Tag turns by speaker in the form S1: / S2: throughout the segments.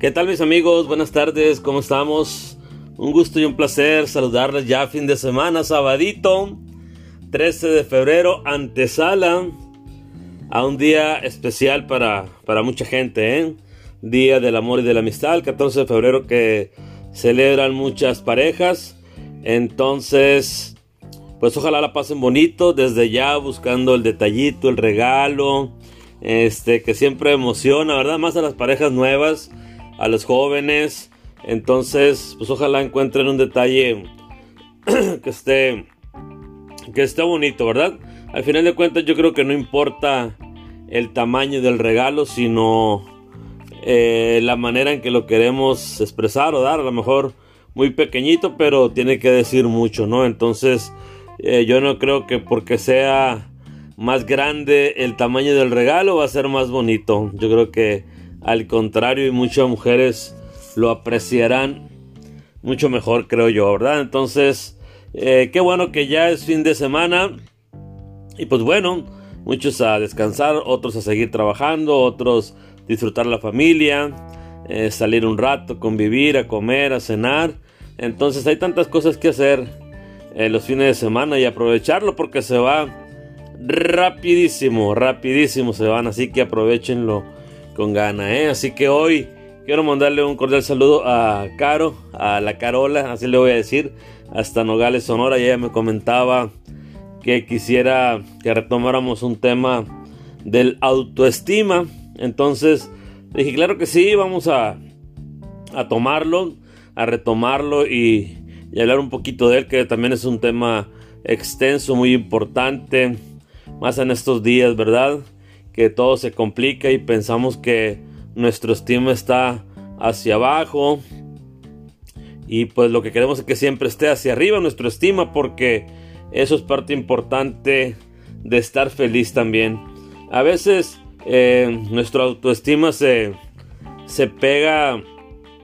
S1: ¿Qué tal mis amigos? Buenas tardes, ¿cómo estamos? Un gusto y un placer saludarles ya fin de semana, sabadito, 13 de febrero, antesala a un día especial para, para mucha gente, ¿eh? Día del amor y de la amistad, el 14 de febrero que celebran muchas parejas. Entonces, pues ojalá la pasen bonito desde ya buscando el detallito, el regalo, este que siempre emociona, ¿verdad? Más a las parejas nuevas a los jóvenes. Entonces, pues ojalá encuentren un detalle que esté que esté bonito, ¿verdad? Al final de cuentas yo creo que no importa el tamaño del regalo, sino eh, la manera en que lo queremos expresar o dar. A lo mejor muy pequeñito, pero tiene que decir mucho, ¿no? Entonces, eh, yo no creo que porque sea más grande el tamaño del regalo va a ser más bonito. Yo creo que al contrario, y muchas mujeres lo apreciarán mucho mejor, creo yo, ¿verdad? Entonces, eh, qué bueno que ya es fin de semana. Y pues bueno, muchos a descansar, otros a seguir trabajando, otros disfrutar la familia, eh, salir un rato, convivir, a comer, a cenar. Entonces hay tantas cosas que hacer en los fines de semana y aprovecharlo porque se va rapidísimo, rapidísimo se van. Así que aprovechenlo con gana, ¿eh? Así que hoy quiero mandarle un cordial saludo a Caro, a la Carola, así le voy a decir, hasta Nogales, Sonora. Y ella me comentaba que quisiera que retomáramos un tema del autoestima. Entonces dije, claro que sí, vamos a, a tomarlo, a retomarlo y, y hablar un poquito de él, que también es un tema extenso, muy importante, más en estos días, ¿verdad? Que todo se complica y pensamos que nuestro estima está hacia abajo. Y pues lo que queremos es que siempre esté hacia arriba nuestra estima porque eso es parte importante de estar feliz también. A veces eh, nuestra autoestima se, se pega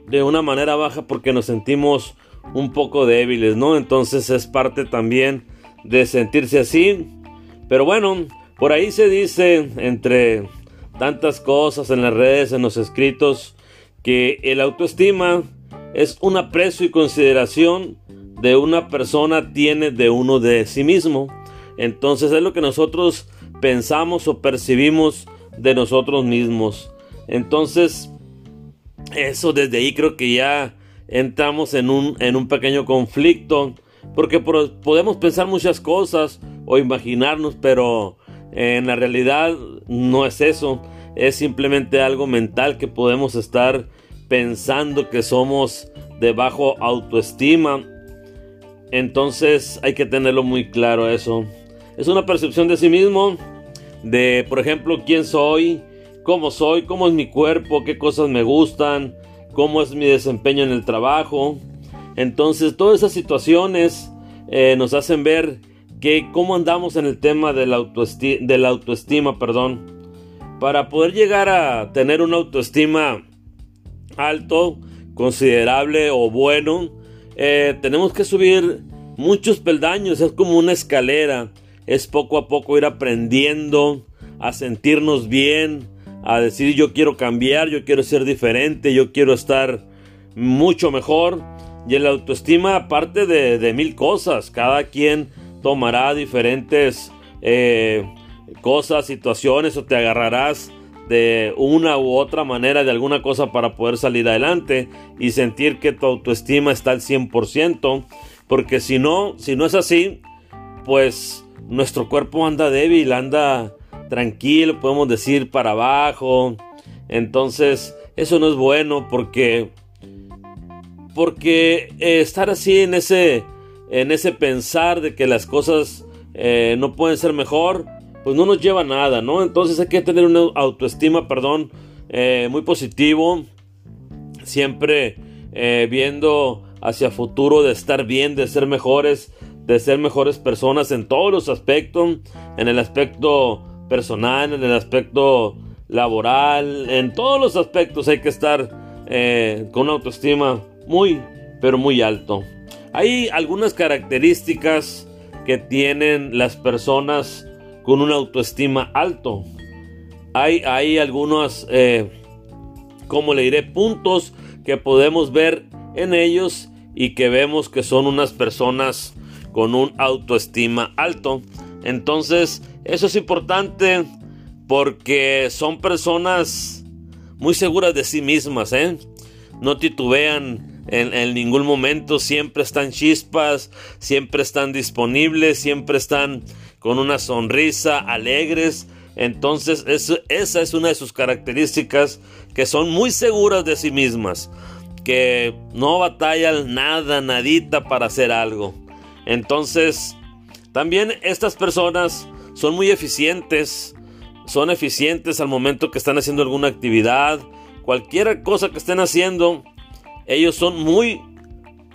S1: de una manera baja porque nos sentimos un poco débiles, ¿no? Entonces es parte también de sentirse así. Pero bueno, por ahí se dice, entre tantas cosas en las redes, en los escritos, que el autoestima es un aprecio y consideración de una persona tiene de uno de sí mismo. Entonces es lo que nosotros pensamos o percibimos de nosotros mismos. Entonces, eso desde ahí creo que ya entramos en un, en un pequeño conflicto. Porque podemos pensar muchas cosas o imaginarnos, pero en la realidad no es eso, es simplemente algo mental que podemos estar pensando que somos de bajo autoestima. Entonces hay que tenerlo muy claro eso. Es una percepción de sí mismo, de por ejemplo quién soy, cómo soy, cómo es mi cuerpo, qué cosas me gustan, cómo es mi desempeño en el trabajo. Entonces todas esas situaciones eh, nos hacen ver que cómo andamos en el tema de la, autoestima, perdón. Para poder llegar a tener una autoestima alto, considerable o bueno, eh, tenemos que subir muchos peldaños, es como una escalera, es poco a poco ir aprendiendo a sentirnos bien, a decir yo quiero cambiar, yo quiero ser diferente, yo quiero estar mucho mejor. Y el autoestima, aparte de, de mil cosas, cada quien tomará diferentes eh, cosas, situaciones o te agarrarás de una u otra manera de alguna cosa para poder salir adelante y sentir que tu autoestima está al 100%, porque si no, si no es así, pues nuestro cuerpo anda débil, anda tranquilo, podemos decir para abajo. Entonces, eso no es bueno porque porque eh, estar así en ese en ese pensar de que las cosas eh, no pueden ser mejor, pues no nos lleva a nada, ¿no? Entonces hay que tener una autoestima, perdón, eh, muy positivo, siempre eh, viendo hacia futuro de estar bien, de ser mejores, de ser mejores personas en todos los aspectos, en el aspecto personal, en el aspecto laboral, en todos los aspectos hay que estar con una autoestima muy, pero muy alto. Hay algunas características que tienen las personas con una autoestima alto. Hay, hay algunas eh, como le diré, puntos que podemos ver en ellos y que vemos que son unas personas con un autoestima alto. Entonces, eso es importante porque son personas muy seguras de sí mismas, ¿eh? No titubean en, ningún momento, siempre están chispas, siempre están disponibles, siempre están con una sonrisa, alegres. Entonces, esa es una de sus características que son muy seguras de sí mismas, que no batallan nada, nadita para hacer algo. Entonces, también estas personas son muy eficientes, son eficientes al momento que están haciendo alguna actividad, cualquier cosa que estén haciendo, ellos son muy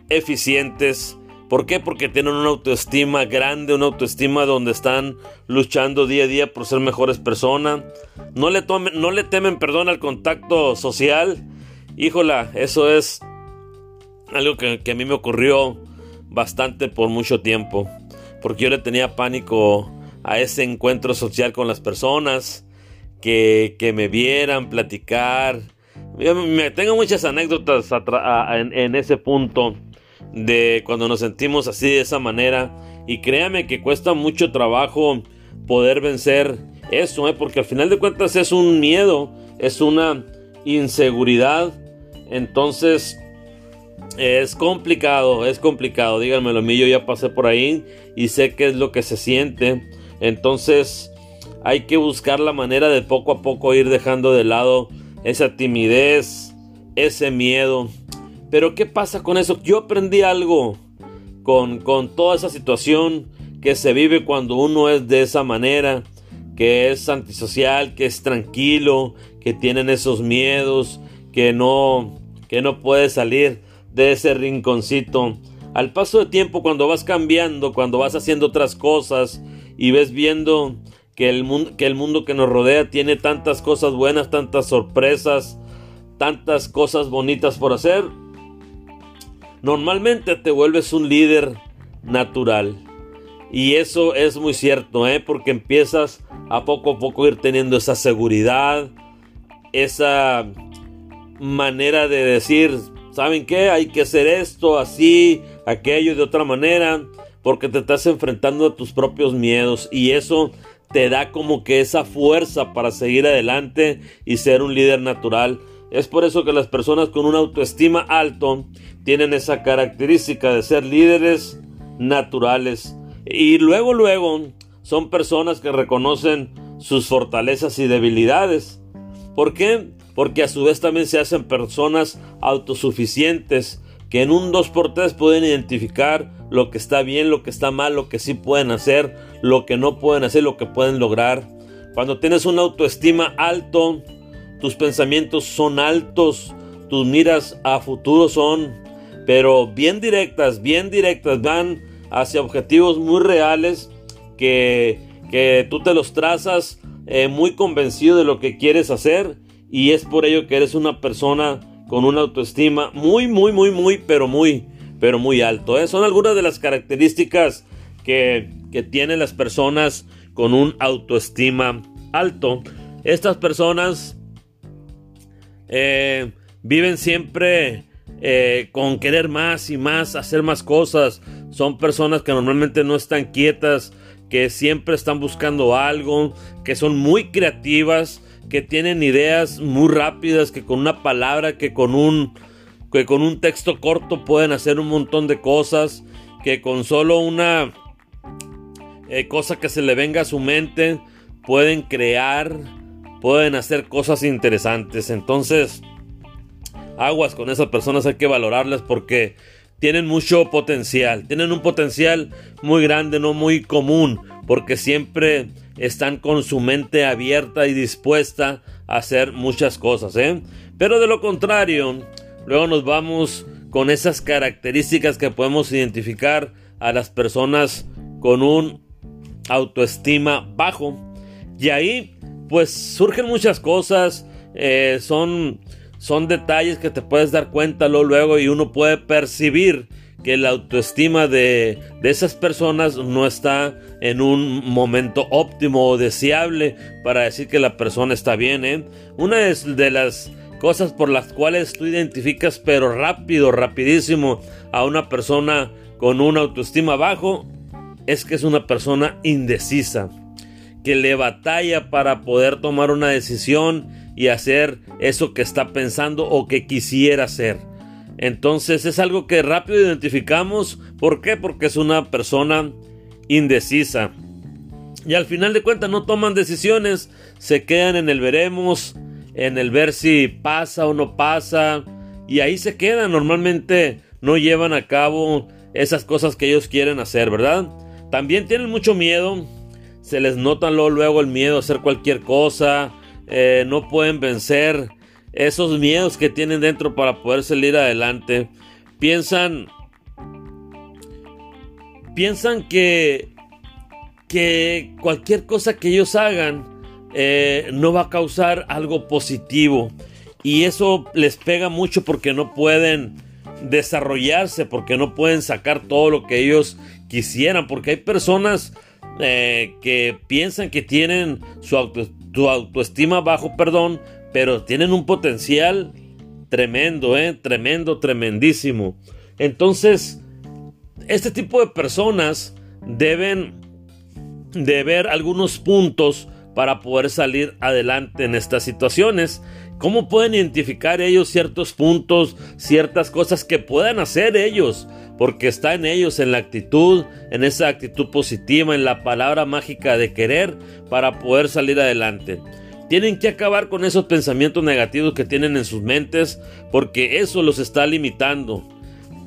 S1: eficientes. ¿Por qué? Porque tienen una autoestima grande, una autoestima donde están luchando día a día por ser mejores personas. No le, tomen, no le temen, perdón, al contacto social. Híjola, eso es algo que, a mí me ocurrió bastante por mucho tiempo. Porque yo le tenía pánico a ese encuentro social con las personas. Que, que me vieran platicar me tengo muchas anécdotas en, ese punto de cuando nos sentimos así de esa manera. Y créame que cuesta mucho trabajo poder vencer eso, ¿eh? porque al final de cuentas es un miedo, es una inseguridad. Entonces es complicado, es complicado. Díganmelo a mí, yo ya pasé por ahí y sé qué es lo que se siente. Entonces hay que buscar la manera de poco a poco ir dejando de lado esa timidez, ese miedo. Pero ¿qué pasa con eso? Yo aprendí algo con, con toda esa situación que se vive cuando uno es de esa manera, que es antisocial, que es tranquilo, que tienen esos miedos, que no, que no puede salir de ese rinconcito. Al paso de tiempo, cuando vas cambiando, cuando vas haciendo otras cosas y ves viendo que el, mundo, que nos rodea tiene tantas cosas buenas, tantas sorpresas, tantas cosas bonitas por hacer, normalmente te vuelves un líder natural. Y eso es muy cierto, ¿eh? porque empiezas a poco a poco ir teniendo esa seguridad, esa manera de decir, ¿saben qué? Hay que hacer esto, así, aquello, de otra manera, porque te estás enfrentando a tus propios miedos y eso te da como que esa fuerza para seguir adelante y ser un líder natural. Es por eso que las personas con una autoestima alto tienen esa característica de ser líderes naturales. Y luego, luego, son personas que reconocen sus fortalezas y debilidades. ¿Por qué? Porque a su vez también se hacen personas autosuficientes que en un 2x3 pueden identificar lo que está bien, lo que está mal, lo que sí pueden hacer, lo que no pueden hacer, lo que pueden lograr. Cuando tienes una autoestima alto, tus pensamientos son altos, tus miras a futuro son, pero bien directas, bien directas, van hacia objetivos muy reales que, que tú te los trazas eh, muy convencido de lo que quieres hacer y es por ello que eres una persona con una autoestima muy, muy, muy, muy, pero muy, pero muy alto. ¿eh? Son algunas de las características que, que tienen las personas con un autoestima alto. Estas personas eh, viven siempre eh, con querer más y más, hacer más cosas. Son personas que normalmente no están quietas, que siempre están buscando algo, que son muy creativas, que tienen ideas muy rápidas, que con una palabra, que con un, que con un texto corto pueden hacer un montón de cosas, que con solo una eh, cosa que se le venga a su mente pueden crear, pueden hacer cosas interesantes. Entonces, aguas con esas personas, hay que valorarlas porque tienen mucho potencial, tienen un potencial muy grande, no muy común, porque siempre están con su mente abierta y dispuesta a hacer muchas cosas, ¿eh? Pero de lo contrario, luego nos vamos con esas características que podemos identificar a las personas con un autoestima bajo. Y ahí, pues surgen muchas cosas, eh, son, son detalles que te puedes dar cuenta luego y uno puede percibir que la autoestima de, esas personas no está en un momento óptimo o deseable para decir que la persona está bien. ¿eh? Una de las cosas por las cuales tú identificas pero rápido, rapidísimo a una persona con una autoestima bajo, es que es una persona indecisa, que le batalla para poder tomar una decisión y hacer eso que está pensando o que quisiera hacer. Entonces es algo que rápido identificamos. ¿Por qué? Porque es una persona indecisa. Y al final de cuentas no toman decisiones, se quedan en el veremos, en el ver si pasa o no pasa. Y ahí se quedan. Normalmente no llevan a cabo esas cosas que ellos quieren hacer, ¿verdad? También tienen mucho miedo. Se les nota luego, el miedo a hacer cualquier cosa. Eh, no pueden vencer esos miedos que tienen dentro para poder salir adelante. Piensan. Piensan que. Que cualquier cosa que ellos hagan eh, no va a causar algo positivo. Y eso les pega mucho porque no pueden desarrollarse, porque no pueden sacar todo lo que ellos quisieran, porque hay personas eh, que piensan que tienen su, autoestima bajo, perdón, pero tienen un potencial tremendo, eh, tremendo, tremendísimo. Entonces, este tipo de personas deben de ver algunos puntos para poder salir adelante en estas situaciones. ¿Cómo pueden identificar ellos ciertos puntos, ciertas cosas que puedan hacer ellos? Porque está en ellos, en la actitud, en esa actitud positiva, en la palabra mágica de querer para poder salir adelante. Tienen que acabar con esos pensamientos negativos que tienen en sus mentes porque eso los está limitando.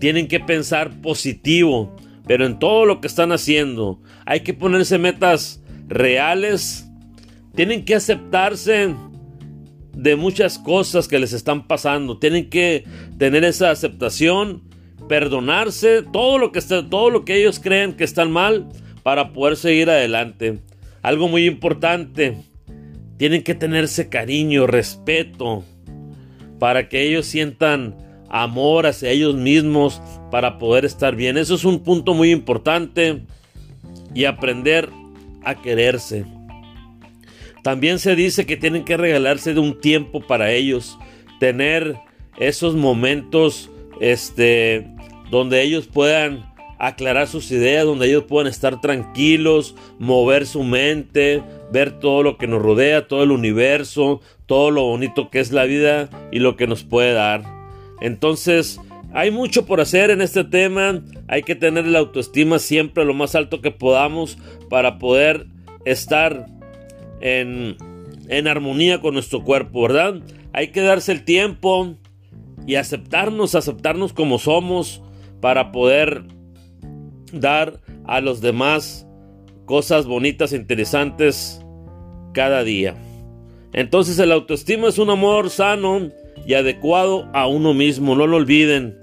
S1: Tienen que pensar positivo, pero en todo lo que están haciendo hay que ponerse metas reales tienen que aceptarse de muchas cosas que les están pasando. Tienen que tener esa aceptación, perdonarse, todo lo que está, todo lo que ellos creen que están mal para poder seguir adelante. Algo muy importante, tienen que tenerse cariño, respeto, para que ellos sientan amor hacia ellos mismos para poder estar bien. Eso es un punto muy importante y aprender a quererse. También se dice que tienen que regalarse de un tiempo para ellos, tener esos momentos este, donde ellos puedan aclarar sus ideas, donde ellos puedan estar tranquilos, mover su mente, ver todo lo que nos rodea, todo el universo, todo lo bonito que es la vida y lo que nos puede dar. Entonces, hay mucho por hacer en este tema, hay que tener la autoestima siempre lo más alto que podamos para poder estar en, armonía con nuestro cuerpo, ¿verdad? Hay que darse el tiempo y aceptarnos, aceptarnos como somos para poder dar a los demás cosas bonitas e interesantes cada día. Entonces el autoestima es un amor sano y adecuado a uno mismo. No lo olviden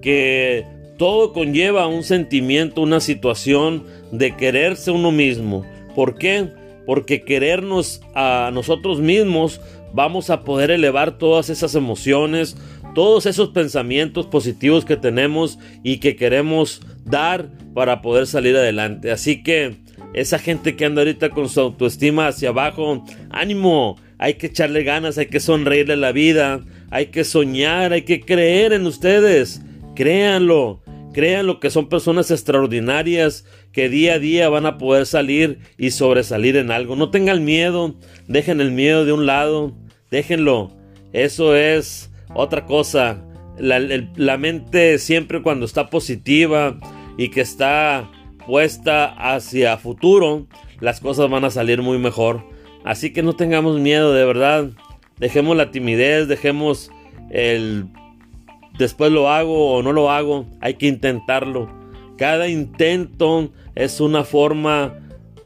S1: que todo conlleva un sentimiento, una situación de quererse uno mismo. ¿Por qué? Porque querernos a nosotros mismos vamos a poder elevar todas esas emociones, todos esos pensamientos positivos que tenemos y que queremos dar para poder salir adelante. Así que esa gente que anda ahorita con su autoestima hacia abajo, ánimo, hay que echarle ganas, hay que sonreírle a la vida, hay que soñar, hay que creer en ustedes, créanlo. Créanlo que son personas extraordinarias que día a día van a poder salir y sobresalir en algo. No tengan miedo, dejen el miedo de un lado, déjenlo. Eso es otra cosa. La, la mente siempre cuando está positiva y que está puesta hacia futuro, las cosas van a salir muy mejor. Así que no tengamos miedo, de verdad. Dejemos la timidez, dejemos el después lo hago o no lo hago, hay que intentarlo. Cada intento es una forma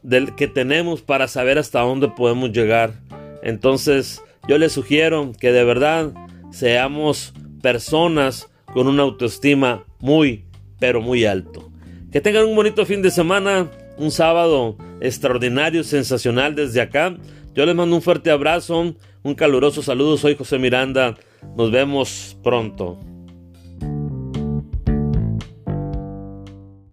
S1: del que tenemos para saber hasta dónde podemos llegar. Entonces, yo les sugiero que de verdad seamos personas con una autoestima muy, pero muy alto. Que tengan un bonito fin de semana, un sábado extraordinario, sensacional desde acá. Yo les mando un fuerte abrazo, un caluroso saludo. Soy José Miranda. Nos vemos pronto.